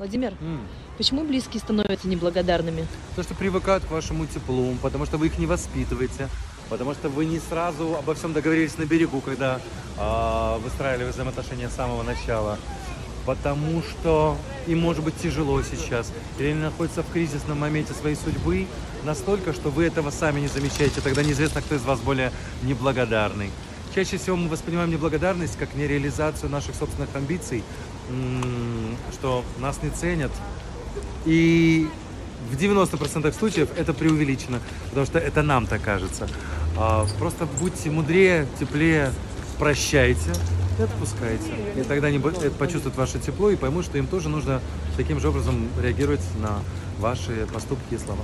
Владимир, М. почему близкие становятся неблагодарными? То, что привыкают к вашему теплу, потому что вы их не воспитываете, потому что вы не сразу обо всем договорились на берегу, когда а, выстраивали взаимоотношения с самого начала, потому что им может быть тяжело сейчас, или они находятся в кризисном моменте своей судьбы настолько, что вы этого сами не замечаете, тогда неизвестно, кто из вас более неблагодарный. Чаще всего мы воспринимаем неблагодарность как нереализацию наших собственных амбиций, что нас не ценят, и в 90% случаев это преувеличено, потому что это нам так кажется. А, Просто будьте мудрее, теплее, прощайте и отпускайте. И тогда они это почувствуют ваше тепло и поймут, что им тоже нужно таким же образом реагировать на ваши поступки и слова.